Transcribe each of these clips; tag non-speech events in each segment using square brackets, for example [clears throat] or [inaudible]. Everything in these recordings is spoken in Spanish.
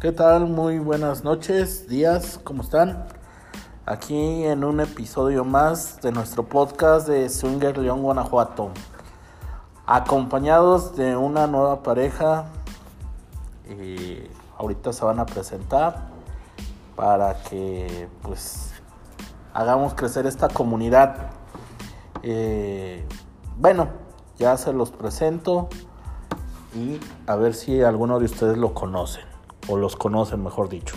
¿Qué tal? Muy buenas noches, días, ¿cómo están? Aquí en un episodio más de nuestro podcast de Swinger León, Guanajuato. Acompañados de una nueva pareja. Y ahorita se van a presentar para que pues hagamos crecer esta comunidad. Eh, bueno, ya se los presento y a ver si alguno de ustedes lo conocen o los conocen, mejor dicho.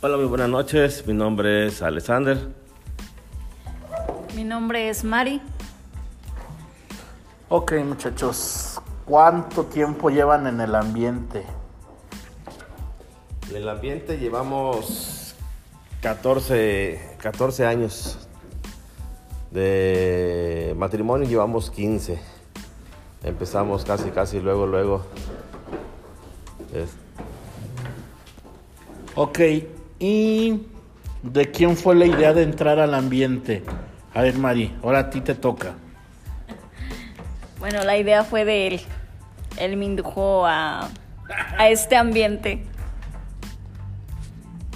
Hola, muy buenas noches. Mi nombre es Alexander. Mi nombre es Mari. Ok, muchachos, ¿cuánto tiempo llevan en el ambiente? En el ambiente llevamos 14, 14 años. De matrimonio llevamos 15. Empezamos casi, casi luego, luego. Ok, ¿y de quién fue la idea de entrar al ambiente? A ver, Mari, ahora a ti te toca. Bueno, la idea fue de él. Él me indujo a, a este ambiente.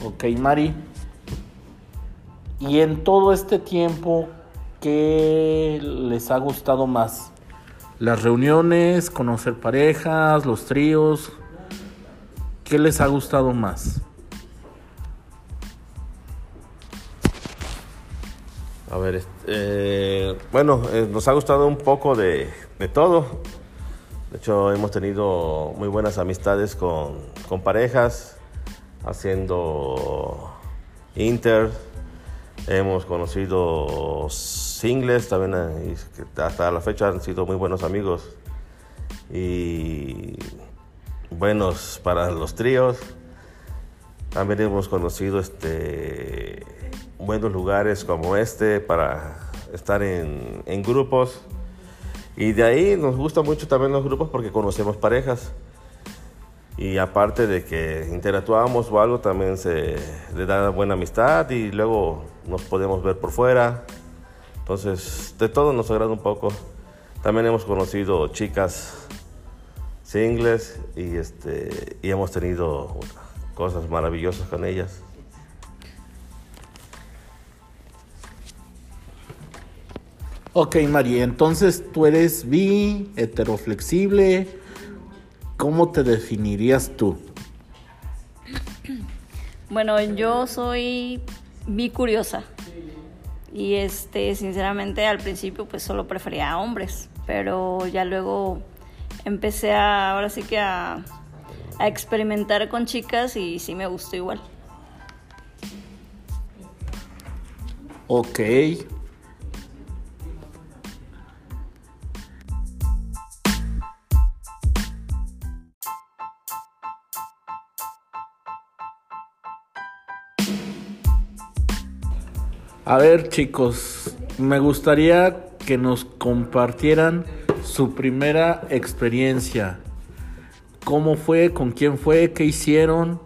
Ok, Mari. Y en todo este tiempo, ¿qué les ha gustado más? Las reuniones, conocer parejas, los tríos. ¿Qué les ha gustado más? A ver, eh, bueno, eh, nos ha gustado un poco de, de todo. De hecho, hemos tenido muy buenas amistades con, con parejas, haciendo inter. Hemos conocido singles también, eh, hasta la fecha han sido muy buenos amigos. Y buenos para los tríos. También hemos conocido este, buenos lugares como este para estar en, en grupos. Y de ahí nos gustan mucho también los grupos porque conocemos parejas. Y aparte de que interactuamos o algo, también se le da buena amistad y luego nos podemos ver por fuera. Entonces, de todo nos agrada un poco. También hemos conocido chicas singles y, este, y hemos tenido cosas maravillosas con ellas. Ok, Mari, entonces tú eres bi, heteroflexible. ¿Cómo te definirías tú? [clears throat] Bueno, yo soy bicuriosa. Y este, sinceramente, al principio pues solo prefería a hombres. Pero ya luego empecé a, ahora sí que a, a experimentar con chicas y sí me gustó igual. Ok. A ver chicos, me gustaría que nos compartieran su primera experiencia. ¿Cómo fue? ¿Con quién fue? ¿Qué hicieron?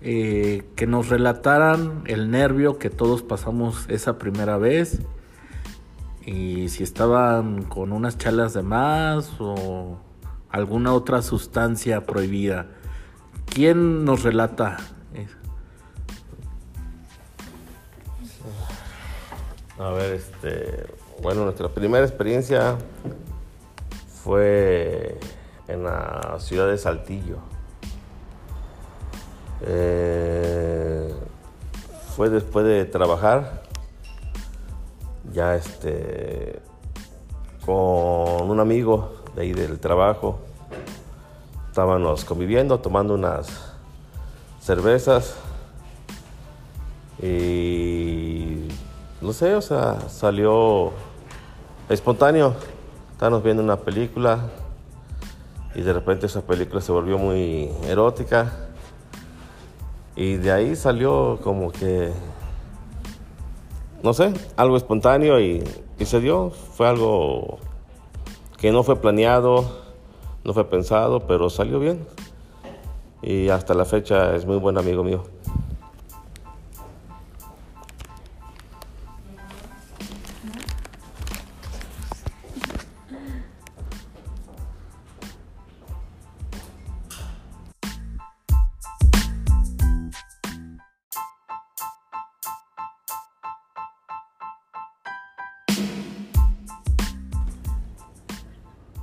eh, que nos relataran el nervio que todos pasamos esa primera vez y si estaban con unas chalas de más o alguna otra sustancia prohibida. ¿Quién nos relata? A ver, este, bueno, nuestra primera experiencia fue en la ciudad de Saltillo. Eh, fue después de trabajar, ya este, con un amigo de ahí del trabajo. Estábamos conviviendo, tomando unas cervezas y no sé, o sea, salió espontáneo. Estábamos viendo una película y de repente esa película se volvió muy erótica. Y de ahí salió como que, no sé, algo espontáneo y, y se dio. Fue algo que no fue planeado, no fue pensado, pero salió bien. Y hasta la fecha es muy buen amigo mío.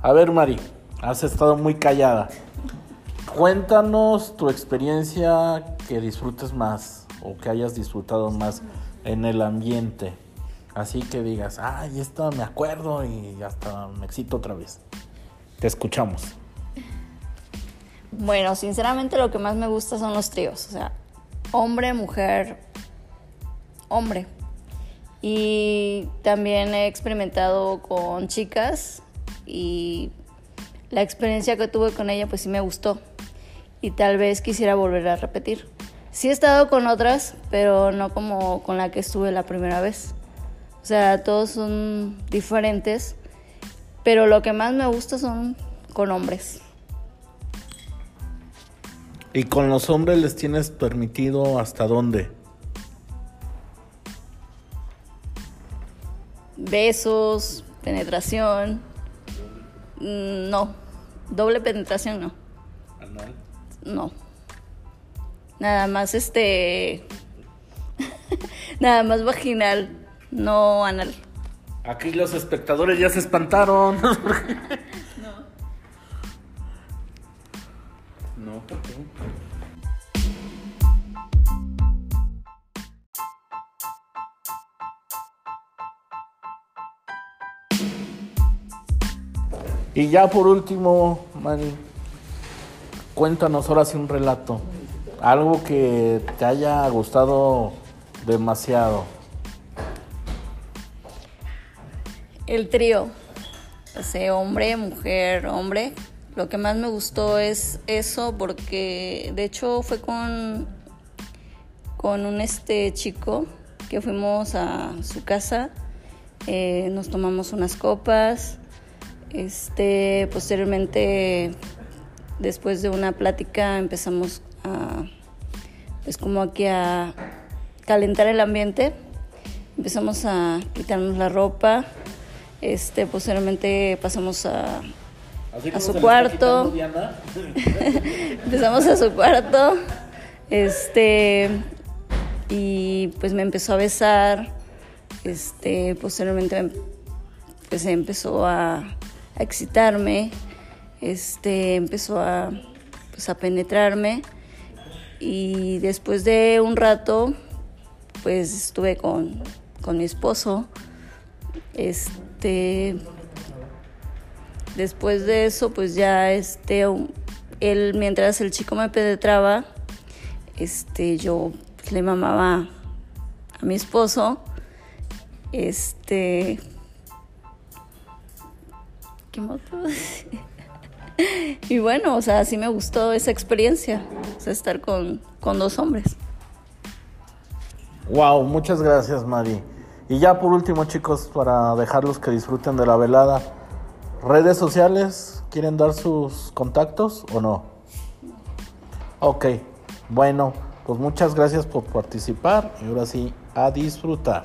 A ver, Mari, has estado muy callada. Cuéntanos tu experiencia que disfrutes más o que hayas disfrutado más en el ambiente. Así que digas, ay, esto me acuerdo y hasta me excito otra vez. Te escuchamos. Bueno, sinceramente lo que más me gusta son los tríos, o sea, hombre, mujer, hombre. Y también he experimentado con chicas y la experiencia que tuve con ella pues sí me gustó y tal vez quisiera volver a repetir. Sí he estado con otras, pero no como con la que estuve la primera vez. O sea, todos son diferentes, pero lo que más me gusta son con hombres. ¿Y con los hombres les tienes permitido hasta dónde? Besos, penetración. Mm, No, doble penetración no. No. Nada más este. [laughs] Nada más vaginal, no anal. Aquí los espectadores ya se espantaron. [laughs] no. No, ¿por qué? Y ya por último, Manny, cuéntanos ahora sí un relato. Algo que te haya gustado demasiado. El trío, o hombre, mujer, hombre. Lo que más me gustó es eso porque de hecho fue con, con un este chico que fuimos a su casa, eh, nos tomamos unas copas, este, posteriormente después de una plática empezamos a, pues como aquí a calentar el ambiente, empezamos a quitarnos la ropa, este, posteriormente pasamos a, a su cuarto, [laughs] empezamos a su cuarto, este, y pues me empezó a besar, este, posteriormente pues empezó a, a excitarme, este, empezó a, pues, a penetrarme y después de un rato pues estuve con, con mi esposo. Este, después de eso pues ya este, él mientras el chico me penetraba, este, yo pues, le mamaba a mi esposo. Este, [laughs] Y bueno, o sea, sí me gustó esa experiencia, o sea, estar con, con dos hombres. Wow, muchas gracias, Mari. Y ya por último, chicos, para dejarlos que disfruten de la velada, redes sociales, ¿quieren dar sus contactos o no? Ok, bueno, pues muchas gracias por participar y ahora sí, a disfrutar.